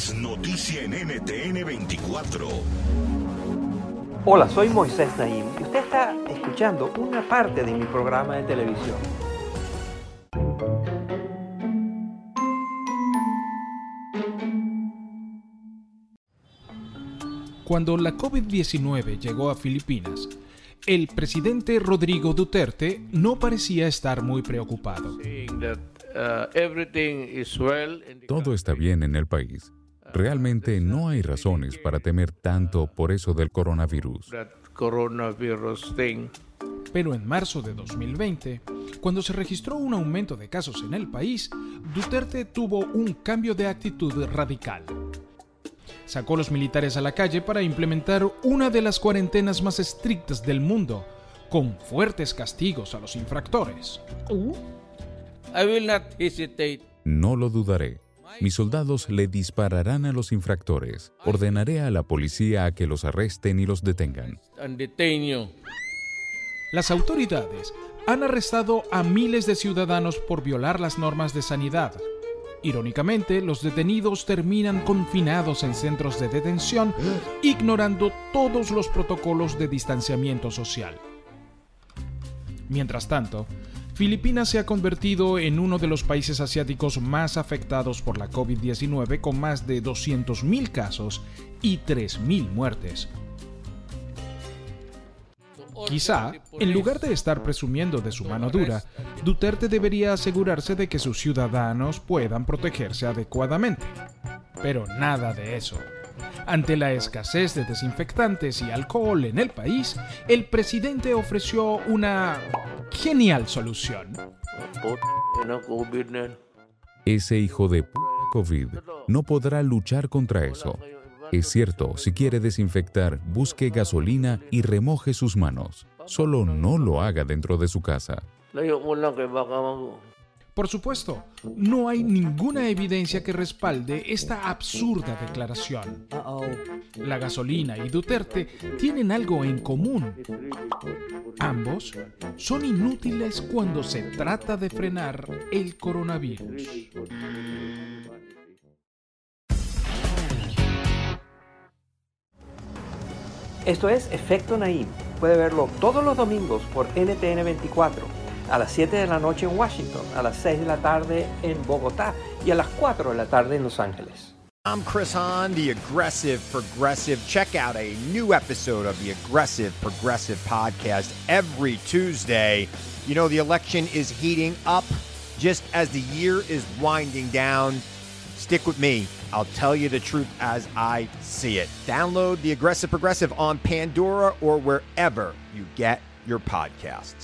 es noticia en NTN 24. Hola, soy Moisés Naim y usted está escuchando una parte de mi programa de televisión. Cuando la COVID-19 llegó a Filipinas, el presidente Rodrigo Duterte no parecía estar muy preocupado. Todo está bien en el país. Realmente no hay razones para temer tanto por eso del coronavirus. Pero en marzo de 2020, cuando se registró un aumento de casos en el país, Duterte tuvo un cambio de actitud radical. Sacó a los militares a la calle para implementar una de las cuarentenas más estrictas del mundo, con fuertes castigos a los infractores. No lo dudaré. Mis soldados le dispararán a los infractores. Ordenaré a la policía a que los arresten y los detengan. Las autoridades han arrestado a miles de ciudadanos por violar las normas de sanidad. Irónicamente, los detenidos terminan confinados en centros de detención, ignorando todos los protocolos de distanciamiento social. Mientras tanto, Filipinas se ha convertido en uno de los países asiáticos más afectados por la COVID-19 con más de 200.000 casos y 3.000 muertes. Quizá, en lugar de estar presumiendo de su mano dura, Duterte debería asegurarse de que sus ciudadanos puedan protegerse adecuadamente. Pero nada de eso. Ante la escasez de desinfectantes y alcohol en el país, el presidente ofreció una genial solución. Ese hijo de p COVID no podrá luchar contra eso. Es cierto, si quiere desinfectar, busque gasolina y remoje sus manos. Solo no lo haga dentro de su casa. Por supuesto, no hay ninguna evidencia que respalde esta absurda declaración. La gasolina y Duterte tienen algo en común. Ambos son inútiles cuando se trata de frenar el coronavirus. Esto es Efecto Naim. Puede verlo todos los domingos por NTN 24, a las 7 de la noche en Washington, a las 6 de la tarde en Bogotá y a las 4 de la tarde en Los Ángeles. I'm Chris Hahn, the Aggressive Progressive. Check out a new episode of the Aggressive Progressive podcast every Tuesday. You know, the election is heating up just as the year is winding down. Stick with me. I'll tell you the truth as I see it. Download the Aggressive Progressive on Pandora or wherever you get your podcasts.